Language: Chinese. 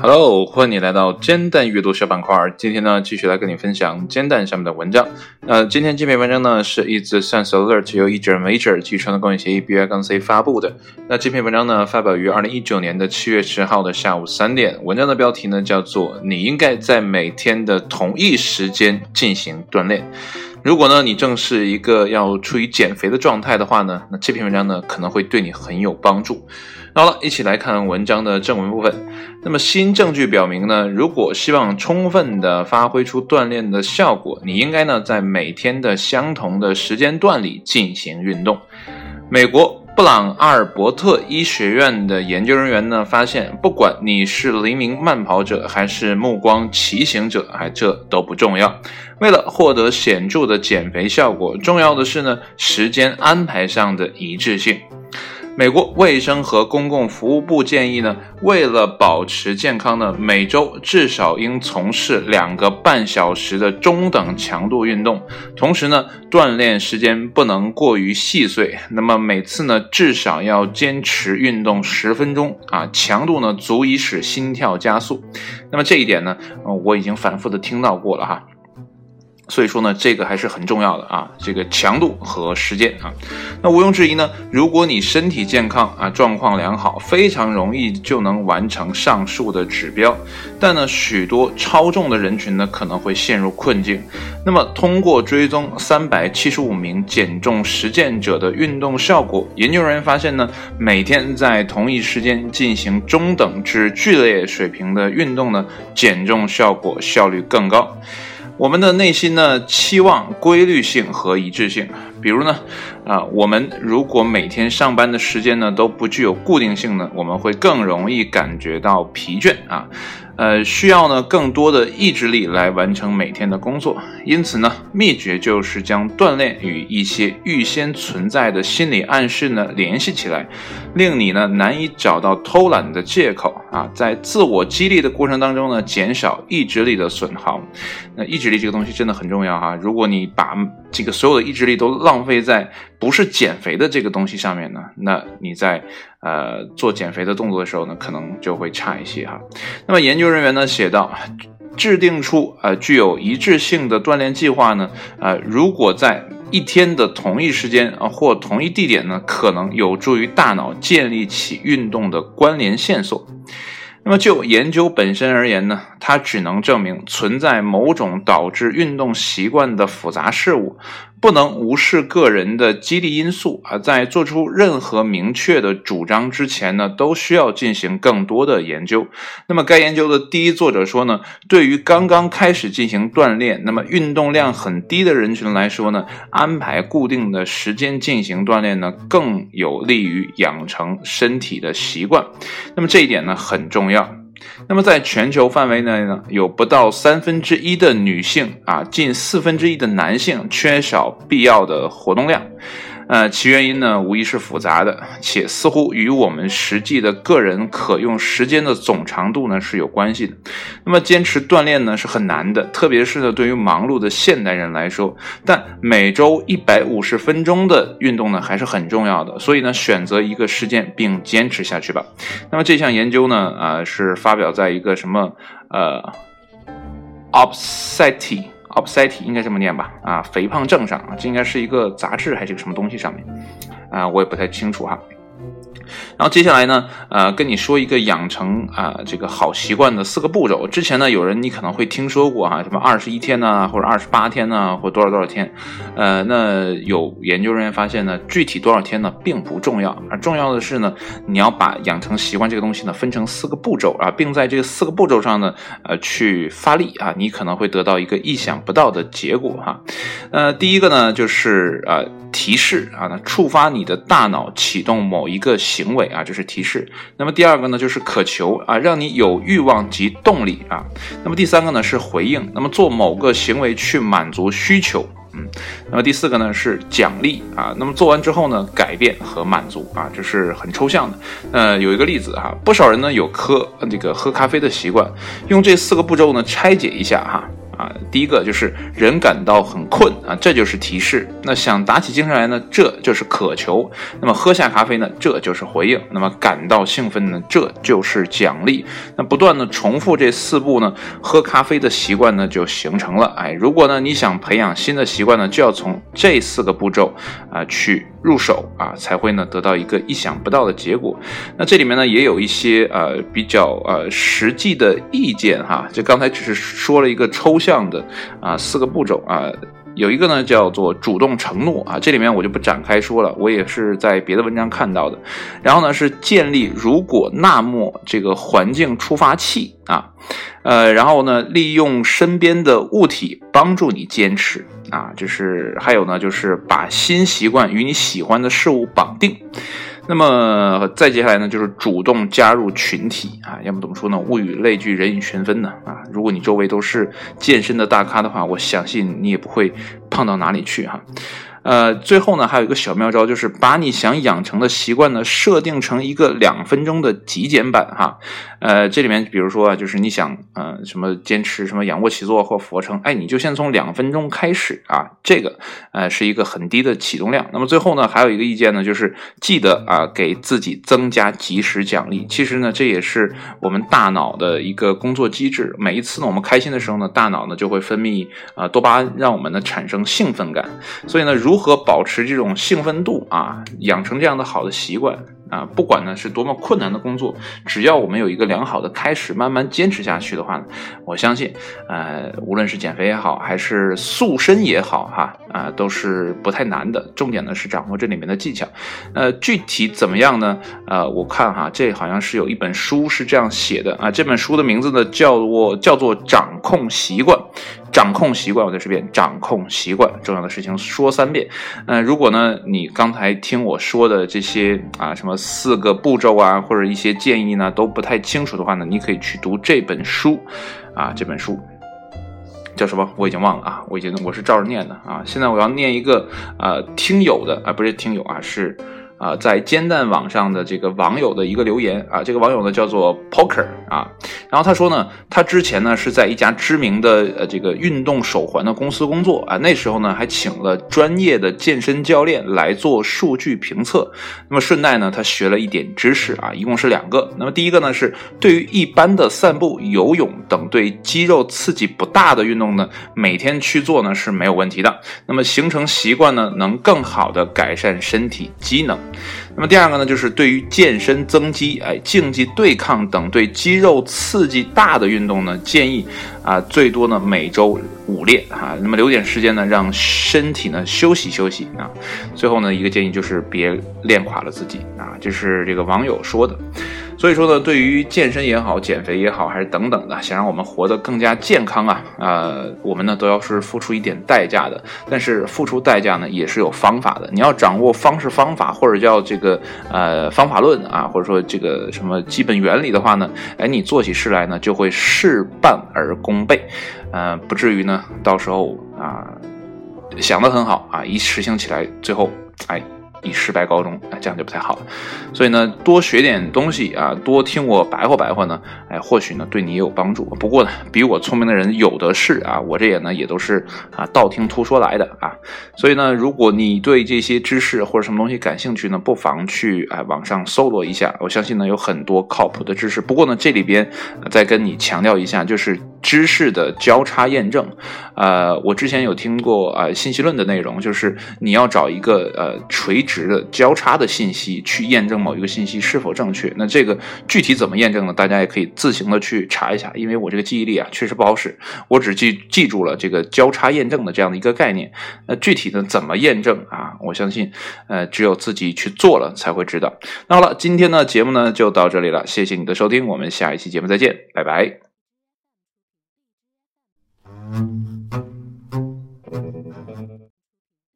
Hello，欢迎你来到煎蛋阅读小板块。今天呢，继续来跟你分享煎蛋上面的文章。呃，今天这篇文章呢是 Is the Sense Alert 由 Eager Major 基于的公益协议 B.I.C 发布的。那这篇文章呢发表于二零一九年的七月十号的下午三点。文章的标题呢叫做“你应该在每天的同一时间进行锻炼”。如果呢你正是一个要处于减肥的状态的话呢，那这篇文章呢可能会对你很有帮助。好了，一起来看文章的正文部分。那么新证据表明呢，如果希望充分的发挥出锻炼的效果，你应该呢在每天的相同的时间段里进行运动。美国布朗阿尔伯特医学院的研究人员呢发现，不管你是黎明慢跑者还是目光骑行者，哎，这都不重要。为了获得显著的减肥效果，重要的是呢时间安排上的一致性。美国卫生和公共服务部建议呢，为了保持健康呢，每周至少应从事两个半小时的中等强度运动，同时呢，锻炼时间不能过于细碎。那么每次呢，至少要坚持运动十分钟啊，强度呢足以使心跳加速。那么这一点呢，我已经反复的听到过了哈。所以说呢，这个还是很重要的啊，这个强度和时间啊，那毋庸置疑呢，如果你身体健康啊，状况良好，非常容易就能完成上述的指标。但呢，许多超重的人群呢，可能会陷入困境。那么，通过追踪三百七十五名减重实践者的运动效果，研究人员发现呢，每天在同一时间进行中等至剧烈水平的运动呢，减重效果效率更高。我们的内心呢，期望规律性和一致性。比如呢，啊，我们如果每天上班的时间呢都不具有固定性呢，我们会更容易感觉到疲倦啊。呃，需要呢更多的意志力来完成每天的工作，因此呢，秘诀就是将锻炼与一些预先存在的心理暗示呢联系起来，令你呢难以找到偷懒的借口啊，在自我激励的过程当中呢，减少意志力的损耗。那意志力这个东西真的很重要哈，如果你把这个所有的意志力都浪费在不是减肥的这个东西上面呢，那你在。呃，做减肥的动作的时候呢，可能就会差一些哈。那么研究人员呢写道，制定出呃具有一致性的锻炼计划呢，呃，如果在一天的同一时间啊或同一地点呢，可能有助于大脑建立起运动的关联线索。那么就研究本身而言呢，它只能证明存在某种导致运动习惯的复杂事物。不能无视个人的激励因素啊！在做出任何明确的主张之前呢，都需要进行更多的研究。那么，该研究的第一作者说呢，对于刚刚开始进行锻炼，那么运动量很低的人群来说呢，安排固定的时间进行锻炼呢，更有利于养成身体的习惯。那么这一点呢，很重要。那么，在全球范围内呢，有不到三分之一的女性啊，近四分之一的男性缺少必要的活动量。呃，其原因呢，无疑是复杂的，且似乎与我们实际的个人可用时间的总长度呢是有关系的。那么，坚持锻炼呢是很难的，特别是呢对于忙碌的现代人来说。但每周一百五十分钟的运动呢还是很重要的，所以呢，选择一个时间并坚持下去吧。那么这项研究呢，啊，是发表在一个什么呃 o b s e t y Obesity 应该这么念吧？啊，肥胖症上啊，这应该是一个杂志还是个什么东西上面？啊，我也不太清楚哈。然后接下来呢，呃，跟你说一个养成啊这个好习惯的四个步骤。之前呢，有人你可能会听说过哈，什么二十一天呢，或者二十八天呢，或多少多少天。呃，那有研究人员发现呢，具体多少天呢，并不重要，而重要的是呢，你要把养成习惯这个东西呢，分成四个步骤啊，并在这四个步骤上呢，呃，去发力啊，你可能会得到一个意想不到的结果哈。呃，第一个呢，就是呃提示啊，那触发你的大脑启动某一个。行为啊，就是提示。那么第二个呢，就是渴求啊，让你有欲望及动力啊。那么第三个呢，是回应。那么做某个行为去满足需求，嗯。那么第四个呢，是奖励啊。那么做完之后呢，改变和满足啊，这是很抽象的。呃，有一个例子哈，不少人呢有喝这个喝咖啡的习惯，用这四个步骤呢拆解一下哈。啊。第一个就是人感到很困啊，这就是提示。那想打起精神来呢，这就是渴求。那么喝下咖啡呢，这就是回应。那么感到兴奋呢，这就是奖励。那不断的重复这四步呢，喝咖啡的习惯呢就形成了。哎，如果呢你想培养新的习惯呢，就要从这四个步骤啊去入手啊，才会呢得到一个意想不到的结果。那这里面呢也有一些呃比较呃实际的意见哈，就刚才只是说了一个抽象的啊四个步骤啊。有一个呢，叫做主动承诺啊，这里面我就不展开说了，我也是在别的文章看到的。然后呢，是建立如果那么这个环境触发器啊，呃，然后呢，利用身边的物体帮助你坚持啊，就是还有呢，就是把新习惯与你喜欢的事物绑定。那么再接下来呢，就是主动加入群体啊，要么怎么说呢？物以类聚，人以群分呢啊。如果你周围都是健身的大咖的话，我相信你也不会胖到哪里去哈。呃，最后呢，还有一个小妙招，就是把你想养成的习惯呢，设定成一个两分钟的极简版哈。呃，这里面比如说啊，就是你想呃什么坚持什么仰卧起坐或俯卧撑，哎，你就先从两分钟开始啊，这个呃是一个很低的启动量。那么最后呢，还有一个意见呢，就是记得啊给自己增加及时奖励。其实呢，这也是我们大脑的一个工作机制。每一次呢，我们开心的时候呢，大脑呢就会分泌啊多巴胺，让我们呢产生兴奋感。所以呢，如如何保持这种兴奋度啊？养成这样的好的习惯。啊，不管呢是多么困难的工作，只要我们有一个良好的开始，慢慢坚持下去的话呢，我相信，呃，无论是减肥也好，还是塑身也好，哈，啊，都是不太难的。重点呢是掌握这里面的技巧。呃，具体怎么样呢？呃，我看哈，这好像是有一本书是这样写的啊。这本书的名字呢叫做叫做掌控习惯，掌控习惯，我再说一遍，掌控习惯，重要的事情说三遍。嗯，如果呢你刚才听我说的这些啊什么。四个步骤啊，或者一些建议呢，都不太清楚的话呢，你可以去读这本书，啊，这本书叫什么？我已经忘了啊，我已经我是照着念的啊。现在我要念一个呃听友的啊，不是听友啊，是。啊，在煎蛋网上的这个网友的一个留言啊，这个网友呢叫做 Poker 啊，然后他说呢，他之前呢是在一家知名的呃这个运动手环的公司工作啊，那时候呢还请了专业的健身教练来做数据评测，那么顺带呢他学了一点知识啊，一共是两个，那么第一个呢是对于一般的散步、游泳等对肌肉刺激不大的运动呢，每天去做呢是没有问题的，那么形成习惯呢能更好的改善身体机能。那么第二个呢，就是对于健身增肌、哎竞技对抗等对肌肉刺激大的运动呢，建议啊最多呢每周五练啊，那么留点时间呢让身体呢休息休息啊。最后呢一个建议就是别练垮了自己啊，这是这个网友说的。所以说呢，对于健身也好，减肥也好，还是等等的，想让我们活得更加健康啊，呃，我们呢都要是付出一点代价的。但是付出代价呢，也是有方法的。你要掌握方式方法，或者叫这个呃方法论啊，或者说这个什么基本原理的话呢，哎，你做起事来呢就会事半而功倍，呃，不至于呢到时候啊想得很好啊，一实行起来最后哎。以失败告终，啊，这样就不太好了。所以呢，多学点东西啊，多听我白话白话呢，哎，或许呢对你也有帮助。不过呢，比我聪明的人有的是啊，我这也呢也都是啊道听途说来的啊。所以呢，如果你对这些知识或者什么东西感兴趣呢，不妨去哎网上搜罗一下。我相信呢有很多靠谱的知识。不过呢，这里边再跟你强调一下，就是知识的交叉验证。呃，我之前有听过啊信息论的内容，就是你要找一个呃垂直。的交叉的信息去验证某一个信息是否正确，那这个具体怎么验证呢？大家也可以自行的去查一下，因为我这个记忆力啊确实不好使，我只记记住了这个交叉验证的这样的一个概念。那具体的怎么验证啊？我相信，呃，只有自己去做了才会知道。那好了，今天的节目呢就到这里了，谢谢你的收听，我们下一期节目再见，拜拜。